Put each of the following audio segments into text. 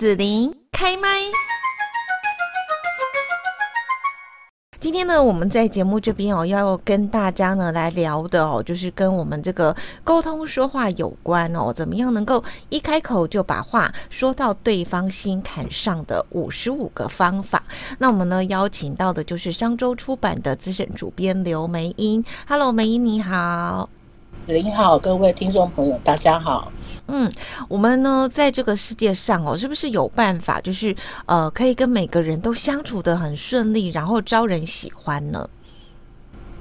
子琳开麦。今天呢，我们在节目这边哦，要跟大家呢来聊的哦，就是跟我们这个沟通说话有关哦，怎么样能够一开口就把话说到对方心坎上的五十五个方法。那我们呢邀请到的就是商周出版的资深主编刘梅英。Hello，梅英你好。您好，各位听众朋友，大家好。嗯，我们呢，在这个世界上哦，是不是有办法，就是呃，可以跟每个人都相处的很顺利，然后招人喜欢呢？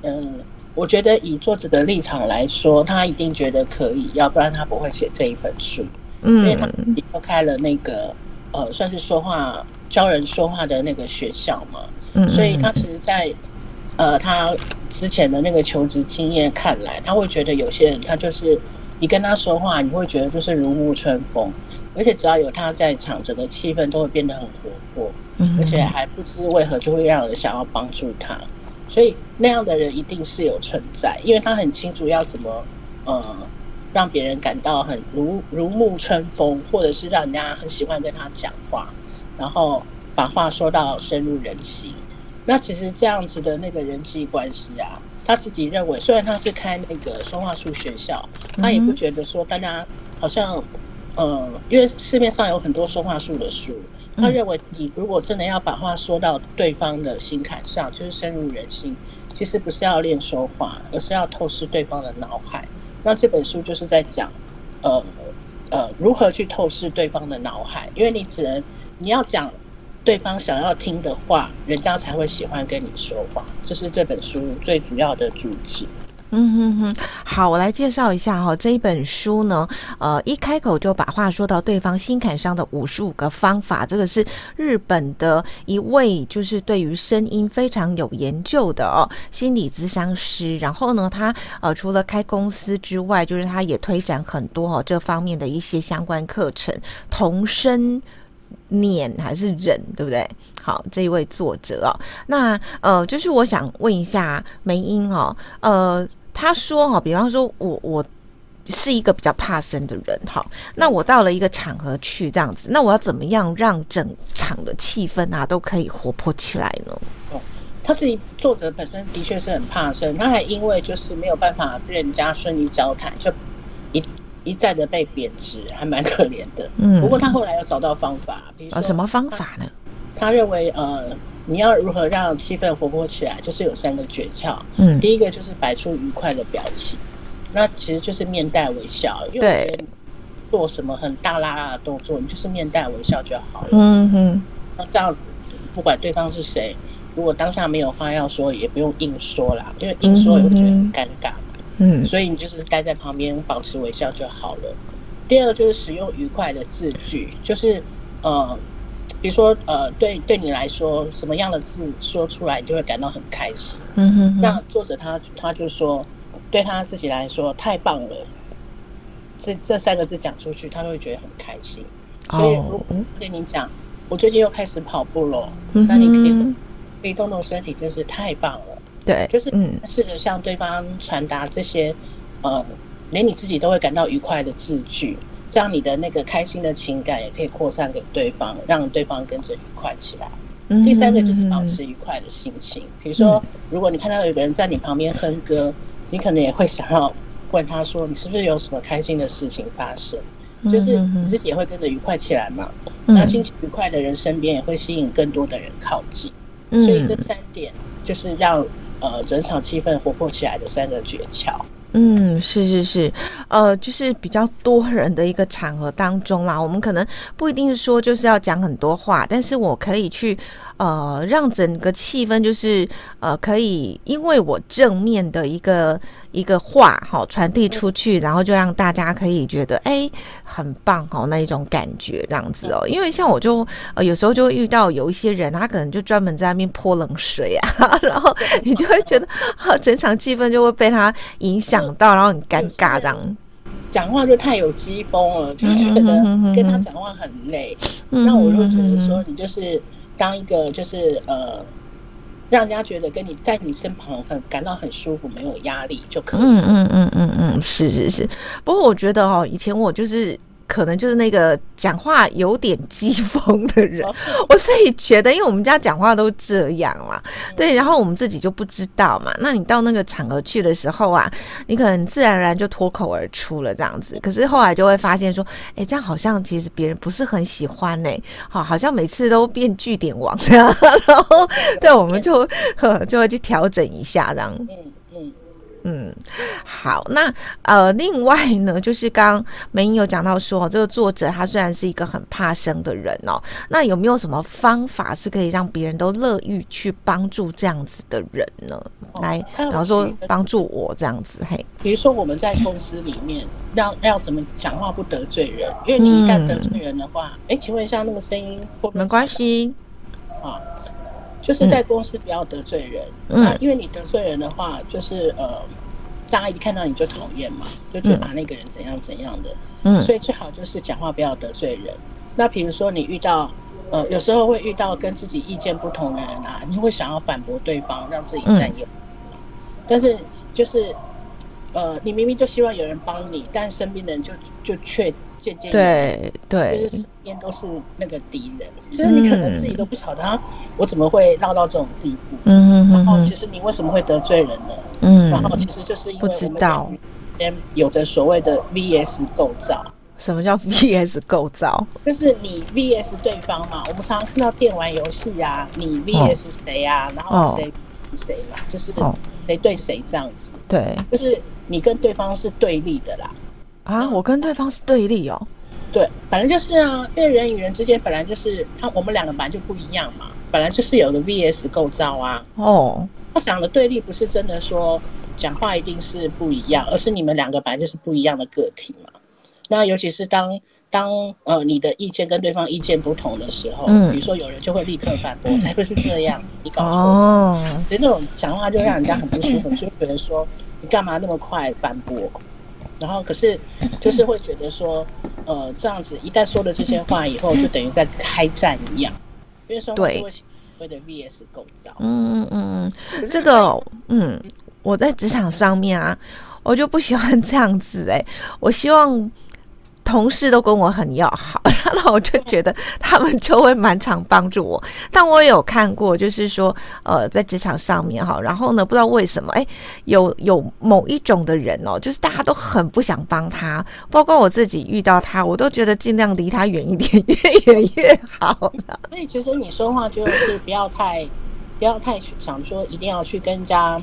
嗯，我觉得以作者的立场来说，他一定觉得可以，要不然他不会写这一本书。嗯，因为他离开了那个呃，算是说话教人说话的那个学校嘛。嗯，所以他其实在呃，他之前的那个求职经验看来，他会觉得有些人他就是。你跟他说话，你会觉得就是如沐春风，而且只要有他在场，整个气氛都会变得很活泼，而且还不知为何就会让人想要帮助他。所以那样的人一定是有存在，因为他很清楚要怎么呃让别人感到很如如沐春风，或者是让人家很喜欢跟他讲话，然后把话说到深入人心。那其实这样子的那个人际关系啊。他自己认为，虽然他是开那个说话术学校，他也不觉得说大家好像，呃，因为市面上有很多说话术的书，他认为你如果真的要把话说到对方的心坎上，就是深入人心，其实不是要练说话，而是要透视对方的脑海。那这本书就是在讲，呃呃，如何去透视对方的脑海，因为你只能你要讲。对方想要听的话，人家才会喜欢跟你说话。这是这本书最主要的主旨。嗯哼哼，好，我来介绍一下哈，这一本书呢，呃，一开口就把话说到对方心坎上的五十五个方法，这个是日本的一位就是对于声音非常有研究的哦心理咨商师。然后呢，他呃除了开公司之外，就是他也推展很多哈这方面的一些相关课程，同声。念还是忍，对不对？好，这一位作者哦，那呃，就是我想问一下梅英哦，呃，他说哈，比方说我我是一个比较怕生的人，哈，那我到了一个场合去这样子，那我要怎么样让整场的气氛啊都可以活泼起来呢？哦，他自己作者本身的确是很怕生，他还因为就是没有办法跟人家顺利交谈，就一。一再的被贬值，还蛮可怜的。嗯，不过他后来又找到方法，比如说什么方法呢？他认为，呃，你要如何让气氛活泼起来，就是有三个诀窍。嗯，第一个就是摆出愉快的表情，那其实就是面带微笑。因为我觉得做什么很大拉拉的动作，你就是面带微笑就好了。嗯哼，那这样不管对方是谁，如果当下没有话要说，也不用硬说啦，因为硬说也会觉得很尴尬。嗯，所以你就是待在旁边，保持微笑就好了。第二个就是使用愉快的字句，就是呃，比如说呃，对对你来说，什么样的字说出来，你就会感到很开心。嗯哼哼。那作者他他就说，对他自己来说太棒了，这这三个字讲出去，他会觉得很开心。所以如果跟你讲，我最近又开始跑步了，那你可以可以动动身体，真是太棒了。对，就是试着向对方传达这些，呃，连你自己都会感到愉快的字句，这样你的那个开心的情感也可以扩散给对方，让对方跟着愉快起来。第三个就是保持愉快的心情，比如说，如果你看到有个人在你旁边哼歌，你可能也会想要问他说，你是不是有什么开心的事情发生？就是你自己也会跟着愉快起来嘛。那心情愉快的人身边也会吸引更多的人靠近。所以这三点就是让。呃，整场气氛活泼起来的三个诀窍。嗯，是是是，呃，就是比较多人的一个场合当中啦，我们可能不一定说就是要讲很多话，但是我可以去呃，让整个气氛就是呃，可以因为我正面的一个一个话哈传递出去，然后就让大家可以觉得哎、欸、很棒哦那一种感觉这样子哦，因为像我就呃有时候就会遇到有一些人，他可能就专门在那边泼冷水啊，然后你就会觉得啊，整场气氛就会被他影响。到，然后很尴尬，这样讲话就太有机锋了，就觉得跟他讲话很累。那我就觉得说，你就是当一个，就是呃，让人家觉得跟你在你身旁很感到很舒服，没有压力就可以。嗯嗯嗯嗯嗯，是是是。不过我觉得哦，以前我就是。可能就是那个讲话有点机锋的人。我自己觉得，因为我们家讲话都这样嘛，对，然后我们自己就不知道嘛。那你到那个场合去的时候啊，你可能自然而然就脱口而出了这样子。可是后来就会发现说，哎，这样好像其实别人不是很喜欢呢。好，好像每次都变据点王这样，然后对，我们就呵 就会去调整一下这样。嗯嗯，好，那呃，另外呢，就是刚刚玫莹有讲到说，这个作者他虽然是一个很怕生的人哦，那有没有什么方法是可以让别人都乐于去帮助这样子的人呢？哦、来，比方说帮助我这样子，嘿，比如说我们在公司里面要要怎么讲话不得罪人，因为你一旦得罪人的话，哎、嗯，请问一下那个声音会不会，没关系啊。就是在公司不要得罪人，嗯、那因为你得罪人的话，就是呃，大家一看到你就讨厌嘛，就觉得把那个人怎样怎样的，嗯，所以最好就是讲话不要得罪人。那比如说你遇到呃，有时候会遇到跟自己意见不同的人啊，你会想要反驳对方，让自己占优，嗯、但是就是呃，你明明就希望有人帮你，但身边的人就就却。渐渐对对，就是身边都是那个敌人，就是你可能自己都不晓得，啊，我怎么会闹到这种地步？嗯嗯，然后其实你为什么会得罪人呢？嗯，然后其实就是因为我们边有着所谓的 VS 构造。什么叫 VS 构造？就是你 VS 对方嘛。我们常常看到电玩游戏啊，你 VS 谁啊？然后谁谁嘛，就是谁对谁这样子。对，就是你跟对方是对立的啦。啊，我跟对方是对立哦。对，反正就是啊，因为人与人之间本来就是他，我们两个本来就不一样嘛，本来就是有个 VS 构造啊。哦，他讲的对立不是真的说讲话一定是不一样，而是你们两个本来就是不一样的个体嘛。那尤其是当当呃你的意见跟对方意见不同的时候，嗯，比如说有人就会立刻反驳，才不是这样，你搞错。哦，所以那种讲话就让人家很不舒服，就觉得说你干嘛那么快反驳？然后，可是就是会觉得说，呃，这样子一旦说了这些话以后，就等于在开战一样，因为说会所谓的 VS 构造。嗯嗯嗯，这个嗯，我在职场上面啊，我就不喜欢这样子哎、欸，我希望。同事都跟我很要好，然后我就觉得他们就会蛮常帮助我。但我也有看过，就是说，呃，在职场上面哈，然后呢，不知道为什么，哎，有有某一种的人哦，就是大家都很不想帮他，包括我自己遇到他，我都觉得尽量离他远一点，越远越好。所以其实你说话就是不要太不要太想说一定要去跟人家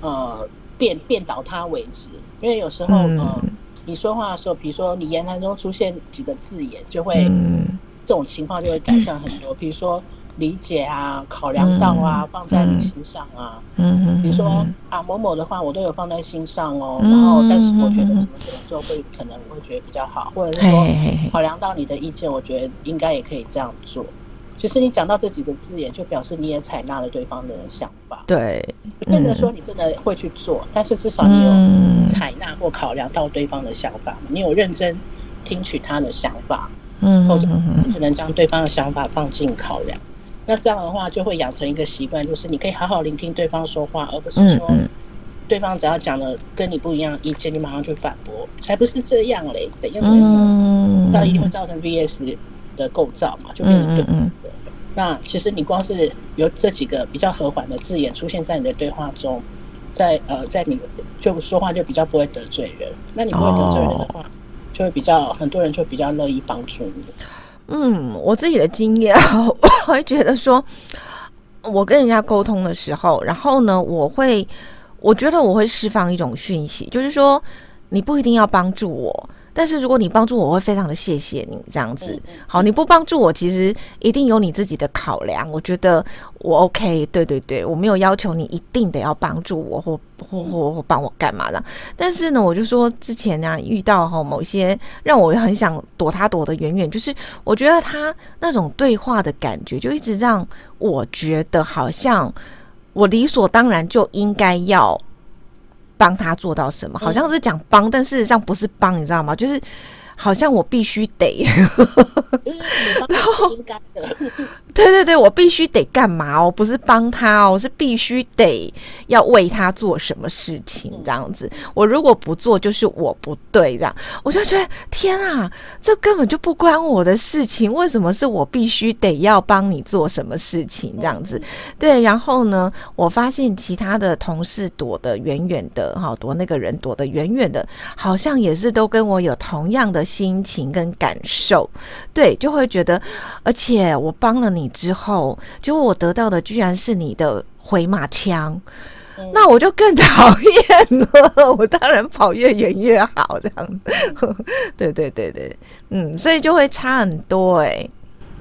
呃变变倒他为止，因为有时候嗯。呃你说话的时候，比如说你言谈中出现几个字眼，就会、嗯、这种情况就会改善很多。比如说理解啊，考量到啊，嗯、放在你心上啊。嗯，比如说啊某某的话，我都有放在心上哦。嗯、然后，但是我觉得怎么怎么做会可能会觉得比较好，或者是说考量到你的意见，我觉得应该也可以这样做。其实你讲到这几个字眼，就表示你也采纳了对方的想法。对，不见得说你真的会去做，嗯、但是至少你有采纳或考量到对方的想法，嗯、你有认真听取他的想法，嗯，或者可能将对方的想法放进考量。嗯、那这样的话，就会养成一个习惯，就是你可以好好聆听对方说话，而不是说对方只要讲了跟你不一样意见，你马上去反驳，才不是这样嘞，怎样怎样，那一定会造成 VS 的构造嘛，就变成对的。嗯嗯嗯那其实你光是有这几个比较和缓的字眼出现在你的对话中，在呃，在你就说话就比较不会得罪人。那你不会得罪人的话，就会比较很多人就比较乐意帮助你。嗯，我自己的经验，我会觉得说，我跟人家沟通的时候，然后呢，我会我觉得我会释放一种讯息，就是说你不一定要帮助我。但是如果你帮助我，我会非常的谢谢你这样子。好，你不帮助我，其实一定有你自己的考量。我觉得我 OK，对对对，我没有要求你一定得要帮助我或或或或帮我干嘛的。但是呢，我就说之前呢、啊、遇到哈某些让我很想躲他躲得远远，就是我觉得他那种对话的感觉，就一直让我觉得好像我理所当然就应该要。帮他做到什么？好像是讲帮，但事实上不是帮，你知道吗？就是好像我必须得，然后应该的。对对对，我必须得干嘛哦？不是帮他哦，是必须得要为他做什么事情这样子。我如果不做，就是我不对这样。我就觉得天啊，这根本就不关我的事情，为什么是我必须得要帮你做什么事情这样子？对，然后呢，我发现其他的同事躲得远远的，哈，躲那个人躲得远远的，好像也是都跟我有同样的心情跟感受。对，就会觉得，而且我帮了你。之后，结果我得到的居然是你的回马枪，嗯、那我就更讨厌了。我当然跑越远越好，这样子。对对对对，嗯，所以就会差很多哎、欸。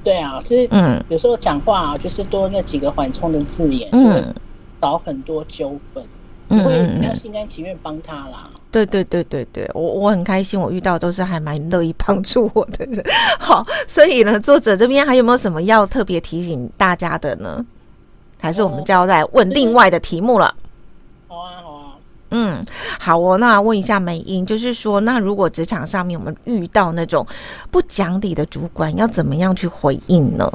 对啊，其实嗯，有时候讲话啊，就是多那几个缓冲的字眼，嗯，少很多纠纷。嗯，会比较心甘情愿帮他啦。对对对对对，我我很开心，我遇到都是还蛮乐意帮助我的人。好，所以呢，作者这边还有没有什么要特别提醒大家的呢？还是我们就要再问另外的题目了？好啊，好啊。嗯，好哦。那问一下美英，就是说，那如果职场上面我们遇到那种不讲理的主管，要怎么样去回应呢？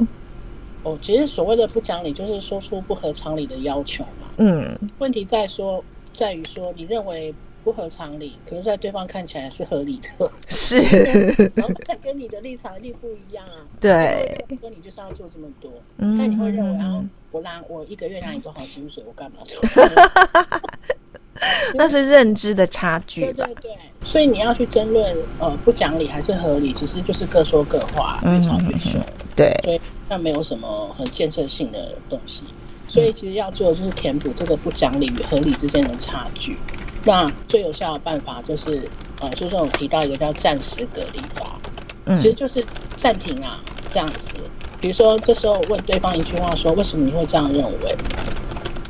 哦，其实所谓的不讲理，就是说出不合常理的要求嘛。嗯，问题在说，在于说，你认为。不合常理，可是在对方看起来是合理的，是，然后他跟你的立场一定不一样啊。对，说你就是要做这么多，嗯、但你会认为啊，我拿我一个月拿你多少薪水，我干嘛做？那是认知的差距。对对对，所以你要去争论，呃，不讲理还是合理，其实就是各说各话，越吵越凶。对，所以那没有什么很建设性的东西。所以其实要做的就是填补这个不讲理与合理之间的差距。那最有效的办法就是，呃，书中有提到一个叫暂时隔离法，嗯，其实就是暂停啊，这样子。比如说，这时候问对方一句话，说：“为什么你会这样认为？”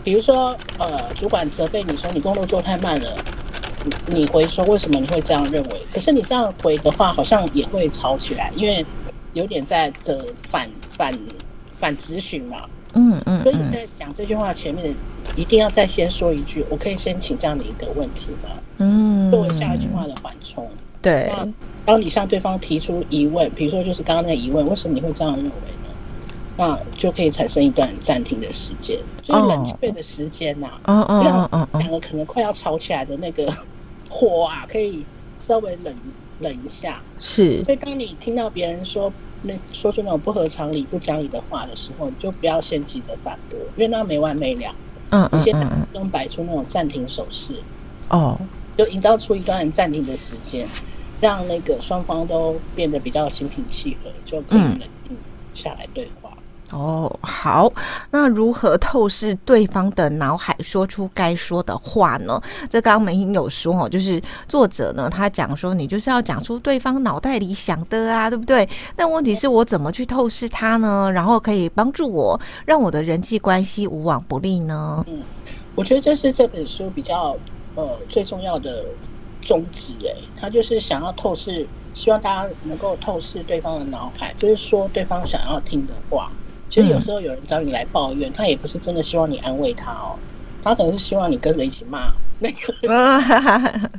比如说，呃，主管责备你说你工作做太慢了，你回说：“为什么你会这样认为？”可是你这样回的话，好像也会吵起来，因为有点在责反反反质询嘛。嗯嗯，所以你在讲这句话前面的，一定要再先说一句，我可以先请这样的一个问题吗？嗯，作为下一句话的缓冲。对，那当你向对方提出疑问，比如说就是刚刚那个疑问，为什么你会这样认为呢？那就可以产生一段暂停的时间，就是冷却的时间呐。嗯嗯嗯嗯，两个可能快要吵起来的那个火啊，可以稍微冷冷一下。是。所以当你听到别人说。那说出那种不合常理、不讲理的话的时候，你就不要先急着反驳，因为那没完没了。嗯，嗯，嗯，你先用摆出那种暂停手势。哦，就营造出一段暂停的时间，让那个双方都变得比较心平气和，就可以冷静下来对话。哦，好，那如何透视对方的脑海，说出该说的话呢？这刚刚美英有说哦，就是作者呢，他讲说，你就是要讲出对方脑袋里想的啊，对不对？但问题是我怎么去透视他呢？然后可以帮助我，让我的人际关系无往不利呢？嗯，我觉得这是这本书比较呃最重要的宗旨，哎，他就是想要透视，希望大家能够透视对方的脑海，就是说对方想要听的话。其实有时候有人找你来抱怨，他也不是真的希望你安慰他哦，他可能是希望你跟着一起骂那个。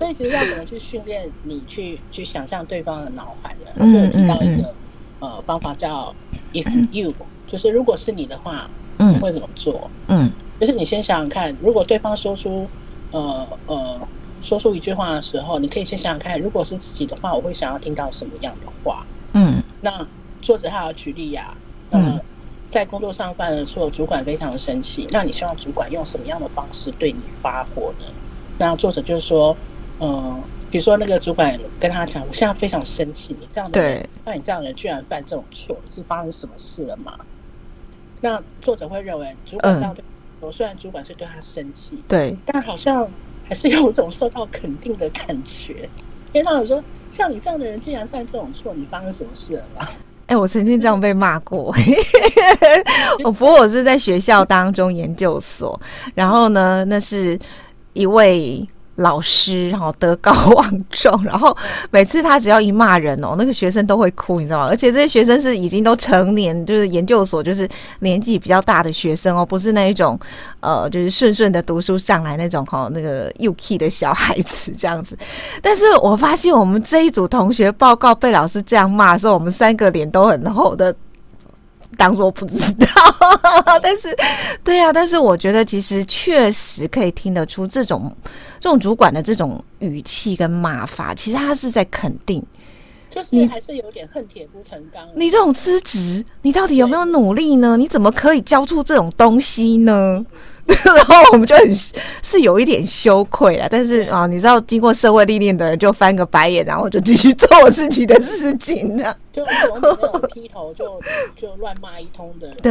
所以其实要怎么去训练你去去想象对方的脑海呢？他就有提到一个呃方法叫 “if you”，就是如果是你的话，你会怎么做？嗯，就是你先想想看，如果对方说出呃呃说出一句话的时候，你可以先想想看，如果是自己的话，我会想要听到什么样的话？嗯，那作者他要举例呀。呃，在工作上犯了错，主管非常生气。那你希望主管用什么样的方式对你发火呢？那作者就是说，嗯、呃，比如说那个主管跟他讲，我现在非常生气，你这样的人，那你这样的人居然犯这种错，是发生什么事了吗？那作者会认为，主管这样对我，虽然主管是对他生气，对，但好像还是有一种受到肯定的感觉，因为他有说，像你这样的人，竟然犯这种错，你发生什么事了吗？哎、欸，我曾经这样被骂过。我不过我是在学校当中研究所，然后呢，那是一位老师哈德高望重，然后每次他只要一骂人哦，那个学生都会哭，你知道吗？而且这些学生是已经都成年，就是研究所，就是年纪比较大的学生哦，不是那一种呃，就是顺顺的读书上来那种哈那个幼齿的小孩子这样子。但是我发现我们这一组同学报告被老师这样骂的时候，我们三个脸都很厚的。当做不知道，但是，对呀、啊，但是我觉得其实确实可以听得出这种这种主管的这种语气跟骂法，其实他是在肯定，就是你还是有点恨铁不成钢。你这种资质，你到底有没有努力呢？你怎么可以教出这种东西呢？然后我们就很是有一点羞愧了，但是啊，你知道，经过社会历练的人就翻个白眼，然后就继续做我自己的事情的。就从那种劈头就就乱骂一通的，对，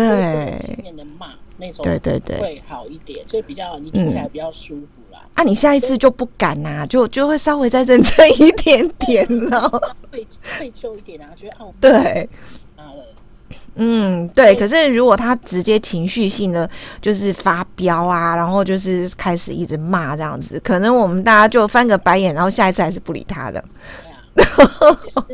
前面的骂那种，对对对，会好一点，就比较你听起来比较舒服啦。啊，你下一次就不敢呐，就就会稍微再认真一点点了，愧愧疚一点啊，觉得哦，对，嗯，对。可是如果他直接情绪性的就是发飙啊，然后就是开始一直骂这样子，可能我们大家就翻个白眼，然后下一次还是不理他的。对啊，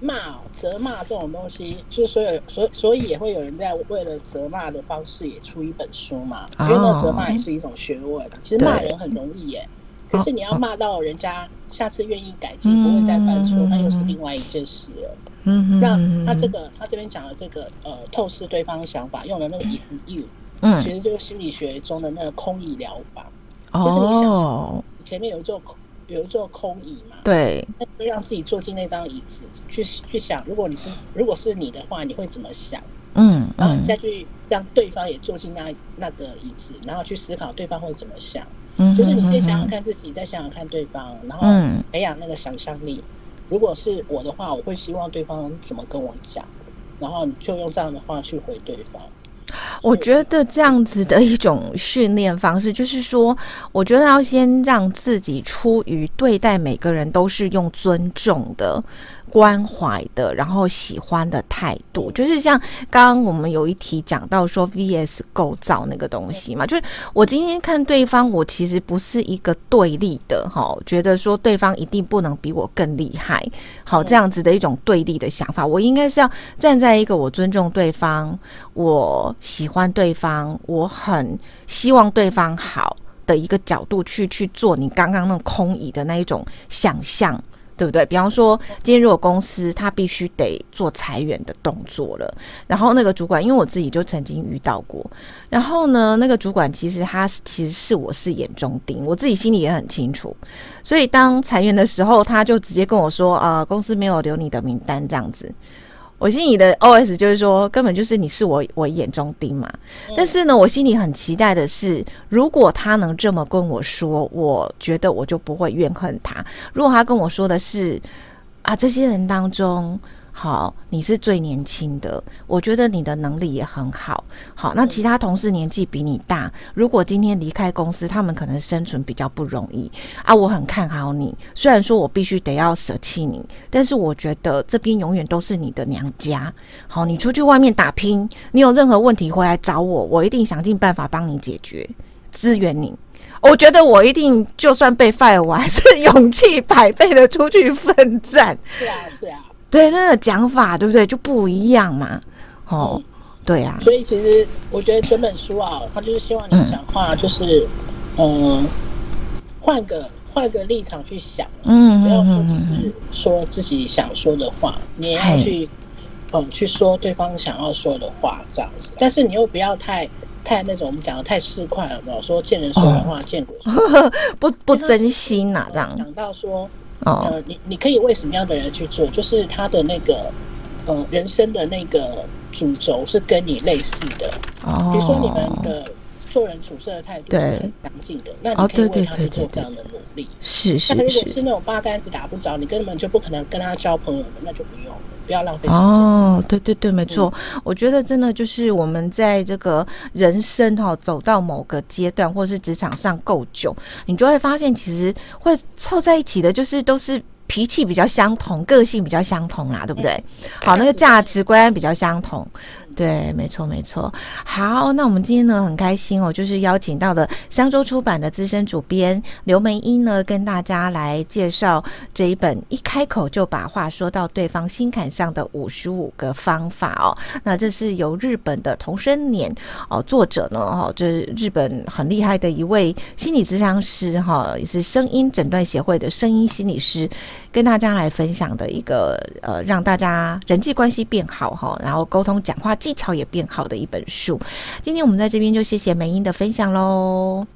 骂、责骂这种东西，就所有所所以也会有人在为了责骂的方式也出一本书嘛。因为那，责骂也是一种学问。其实骂人很容易耶，可是你要骂到人家下次愿意改进，不会再犯错，那又是另外一件事了。嗯，那他这个，他这边讲的这个，呃，透视对方想法，用的那个 if you，嗯，其实就是心理学中的那个空椅疗法，就是你想，前面有一座空，有一座空椅嘛，对，那就让自己坐进那张椅子，去去想，如果你是，如果是你的话，你会怎么想？嗯，然后你再去让对方也坐进那那个椅子，然后去思考对方会怎么想，嗯，就是你先想想看自己，再想想看对方，然后培养那个想象力。如果是我的话，我会希望对方怎么跟我讲，然后你就用这样的话去回对方。我觉得这样子的一种训练方式，就是说，我觉得要先让自己出于对待每个人都是用尊重的。关怀的，然后喜欢的态度，就是像刚刚我们有一题讲到说 VS 构造那个东西嘛，就是我今天看对方，我其实不是一个对立的哈，觉得说对方一定不能比我更厉害，好，这样子的一种对立的想法，我应该是要站在一个我尊重对方，我喜欢对方，我很希望对方好的一个角度去去做你刚刚那种空椅的那一种想象。对不对？比方说，今天如果公司他必须得做裁员的动作了，然后那个主管，因为我自己就曾经遇到过，然后呢，那个主管其实他其实是我是眼中钉，我自己心里也很清楚，所以当裁员的时候，他就直接跟我说：“啊、公司没有留你的名单，这样子。”我心里的 OS 就是说，根本就是你是我我眼中钉嘛。但是呢，我心里很期待的是，如果他能这么跟我说，我觉得我就不会怨恨他。如果他跟我说的是，啊，这些人当中。好，你是最年轻的，我觉得你的能力也很好。好，那其他同事年纪比你大，如果今天离开公司，他们可能生存比较不容易啊。我很看好你，虽然说我必须得要舍弃你，但是我觉得这边永远都是你的娘家。好，你出去外面打拼，你有任何问题回来找我，我一定想尽办法帮你解决，支援你。我觉得我一定就算被 fire，我还是 勇气百倍的出去奋战。是啊，是啊。对，那个讲法对不对？就不一样嘛。哦，嗯、对啊。所以其实我觉得整本书啊，他就是希望你讲话，就是嗯、呃，换个换个立场去想，嗯，不要说只是说自己想说的话，嗯、你也要去嗯去说对方想要说的话这样子。但是你又不要太太那种我们讲的太市侩了，没有说见人说人话，哦、见鬼 不不真心呐、啊，这样讲到说。呃，你你可以为什么样的人去做？就是他的那个呃人生的那个主轴是跟你类似的。哦，比如说你们的做人处事的态度是很相近的，那你可以为他去做这样的努力。是是是。那如果是那种八竿子打不着，你根本就不可能跟他交朋友的，那就不用了。不要浪费时间。哦，对对对，没错。嗯、我觉得真的就是我们在这个人生哈、哦、走到某个阶段，或是职场上够久，你就会发现其实会凑在一起的，就是都是脾气比较相同，个性比较相同啦，对不对？嗯、好，那个价值观比较相同。对，没错，没错。好，那我们今天呢很开心哦，就是邀请到的香洲出版的资深主编刘梅英呢，跟大家来介绍这一本一开口就把话说到对方心坎上的五十五个方法哦。那这是由日本的童声年哦，作者呢哈，这是日本很厉害的一位心理咨商师哈，也是声音诊断协会的声音心理师，跟大家来分享的一个呃，让大家人际关系变好哈，然后沟通讲话。技巧也变好的一本书。今天我们在这边就谢谢梅英的分享喽。